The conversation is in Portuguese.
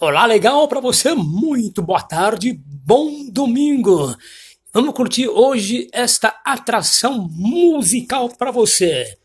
Olá, legal para você. Muito boa tarde, bom domingo. Vamos curtir hoje esta atração musical para você.